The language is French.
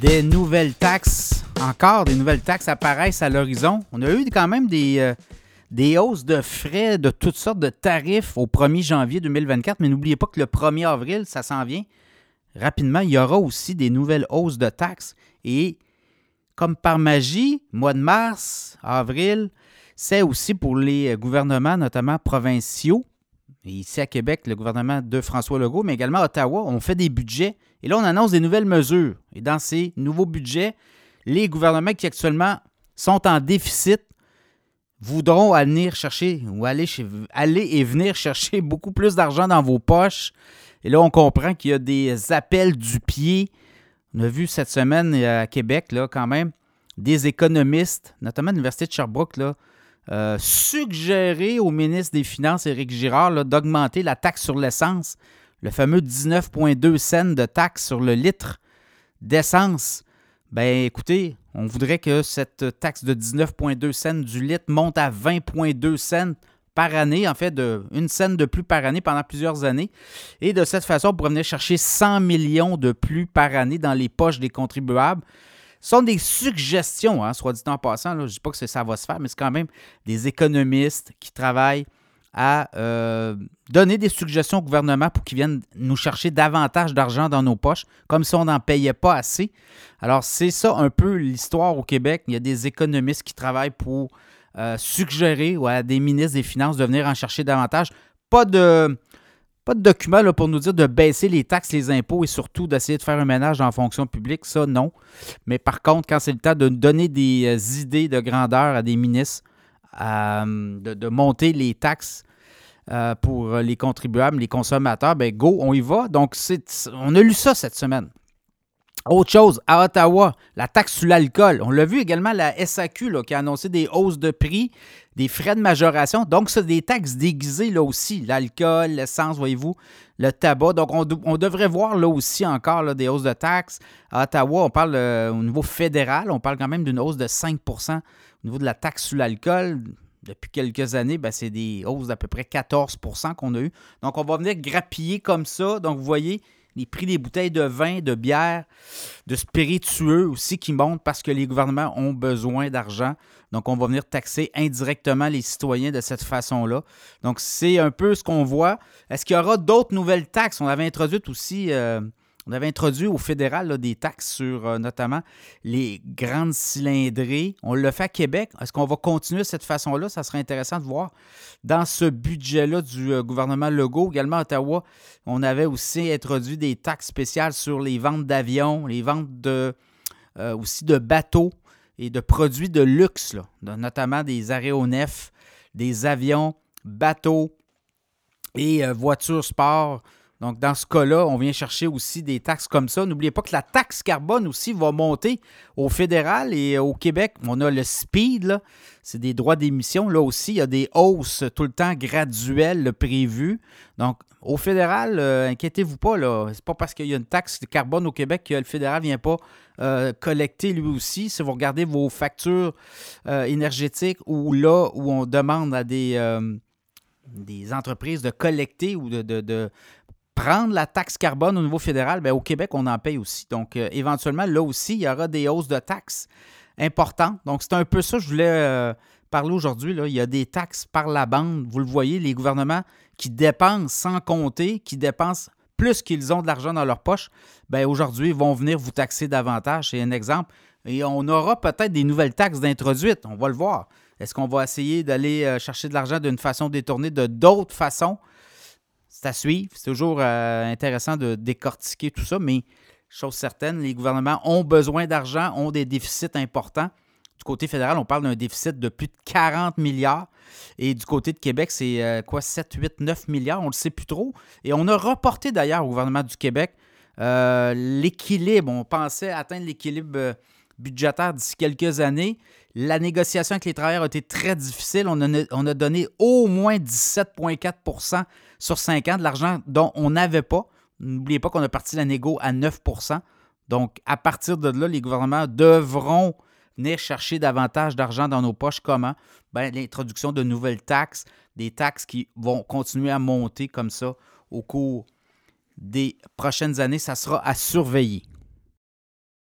Des nouvelles taxes, encore des nouvelles taxes apparaissent à l'horizon. On a eu quand même des, euh, hausses de frais de toutes sortes de tarifs au 1er janvier 2024, mais n'oubliez pas que le 1er avril, ça s'en vient. Rapidement, il y aura aussi des nouvelles hausses de taxes. Et comme par magie, mois de mars, avril, c'est aussi pour les gouvernements, notamment provinciaux. Ici à Québec, le gouvernement de François Legault, mais également à Ottawa, on fait des budgets. Et là, on annonce des nouvelles mesures. Et dans ces nouveaux budgets, les gouvernements qui actuellement sont en déficit voudront aller chercher ou aller, aller et venir chercher beaucoup plus d'argent dans vos poches. Et là, on comprend qu'il y a des appels du pied. On a vu cette semaine à Québec, là, quand même, des économistes, notamment l'Université de Sherbrooke, là, euh, suggérer au ministre des Finances, Éric Girard, d'augmenter la taxe sur l'essence, le fameux 19,2 cents de taxe sur le litre d'essence. Ben écoutez, on voudrait que cette taxe de 19,2 cents du litre monte à 20,2 cents par année, en fait, une scène de plus par année pendant plusieurs années. Et de cette façon, on pourrait venir chercher 100 millions de plus par année dans les poches des contribuables. Ce sont des suggestions, hein, soit dit en passant. je ne dis pas que ça va se faire, mais c'est quand même des économistes qui travaillent à euh, donner des suggestions au gouvernement pour qu'ils viennent nous chercher davantage d'argent dans nos poches, comme si on n'en payait pas assez. Alors, c'est ça un peu l'histoire au Québec. Il y a des économistes qui travaillent pour euh, suggérer à des ministres des Finances de venir en chercher davantage. Pas de, pas de document là, pour nous dire de baisser les taxes, les impôts et surtout d'essayer de faire un ménage la fonction publique. Ça, non. Mais par contre, quand c'est le temps de donner des euh, idées de grandeur à des ministres, euh, de, monter les taxes euh, pour les contribuables, les consommateurs, ben go, on y va. Donc, on a lu ça cette semaine. Autre chose, à Ottawa, la taxe sur l'alcool. On l'a vu également, la SAQ qui a annoncé des hausses de prix, des frais de majoration. Donc, c'est des taxes déguisées là aussi. L'alcool, l'essence, voyez-vous, le tabac. Donc, on, devrait voir là aussi encore des hausses de taxes. À Ottawa, on parle euh, au niveau fédéral, on parle quand même d'une hausse de 5% au niveau de la taxe sur l'alcool. Depuis quelques années, ben, c'est des hausses d'à peu près 14% qu'on a eu. Donc, on va venir grappiller comme ça. Donc, vous voyez, les prix des bouteilles de vin, de bière, de spiritueux aussi qui montent parce que les gouvernements ont besoin d'argent. Donc, on va venir taxer indirectement les citoyens de cette façon-là. Donc, c'est un peu ce qu'on voit. Est-ce qu'il y aura d'autres nouvelles taxes? On avait introduit aussi euh, on avait introduit au fédéral des taxes sur euh, notamment les grandes cylindrées. On le fait à Québec. Est-ce qu'on va continuer de cette façon-là? Ça serait intéressant de voir. Dans ce budget-là du euh, gouvernement Legault, également à Ottawa, on avait aussi introduit des taxes spéciales sur les ventes d'avions, les ventes de, euh, aussi de bateaux et de produits de luxe, notamment des aéronefs, des avions, bateaux et voitures sport donc, dans ce cas-là, on vient chercher aussi des taxes comme ça. N'oubliez pas que la taxe carbone aussi va monter au fédéral et au Québec. On a le speed, c'est des droits d'émission. Là aussi, il y a des hausses tout le temps graduelles prévues. Donc, au fédéral, euh, inquiétez-vous pas, là. C'est pas parce qu'il y a une taxe de carbone au Québec que le fédéral ne vient pas euh, collecter lui aussi. Si vous regardez vos factures euh, énergétiques ou là où on demande à des des entreprises de collecter ou de, prendre la taxe carbone au niveau fédéral, bien, au Québec, on en paye aussi. Donc, euh, éventuellement, là aussi, il y aura des hausses de taxes importantes. Donc, c'est un peu ça que je voulais euh, parler aujourd'hui. Il y a des taxes par la bande. Vous le voyez, les gouvernements qui dépensent sans compter, qui dépensent plus qu'ils ont de l'argent dans leur poche, bien, aujourd'hui, ils vont venir vous taxer davantage. C'est un exemple. Et on aura peut-être des nouvelles taxes d'introduites. On va le voir. Est-ce qu'on va essayer d'aller euh, chercher de l'argent d'une façon détournée, de d'autres façons? C'est à suivre. C'est toujours euh, intéressant de décortiquer tout ça, mais chose certaine, les gouvernements ont besoin d'argent, ont des déficits importants. Du côté fédéral, on parle d'un déficit de plus de 40 milliards. Et du côté de Québec, c'est euh, quoi, 7, 8, 9 milliards, on ne le sait plus trop. Et on a reporté d'ailleurs au gouvernement du Québec euh, l'équilibre. On pensait atteindre l'équilibre budgétaire d'ici quelques années. La négociation avec les travailleurs a été très difficile. On a, on a donné au moins 17,4% sur 5 ans de l'argent dont on n'avait pas. N'oubliez pas qu'on a parti la négo à 9% Donc, à partir de là, les gouvernements devront venir chercher davantage d'argent dans nos poches. Comment? Ben, l'introduction de nouvelles taxes, des taxes qui vont continuer à monter comme ça au cours des prochaines années. Ça sera à surveiller.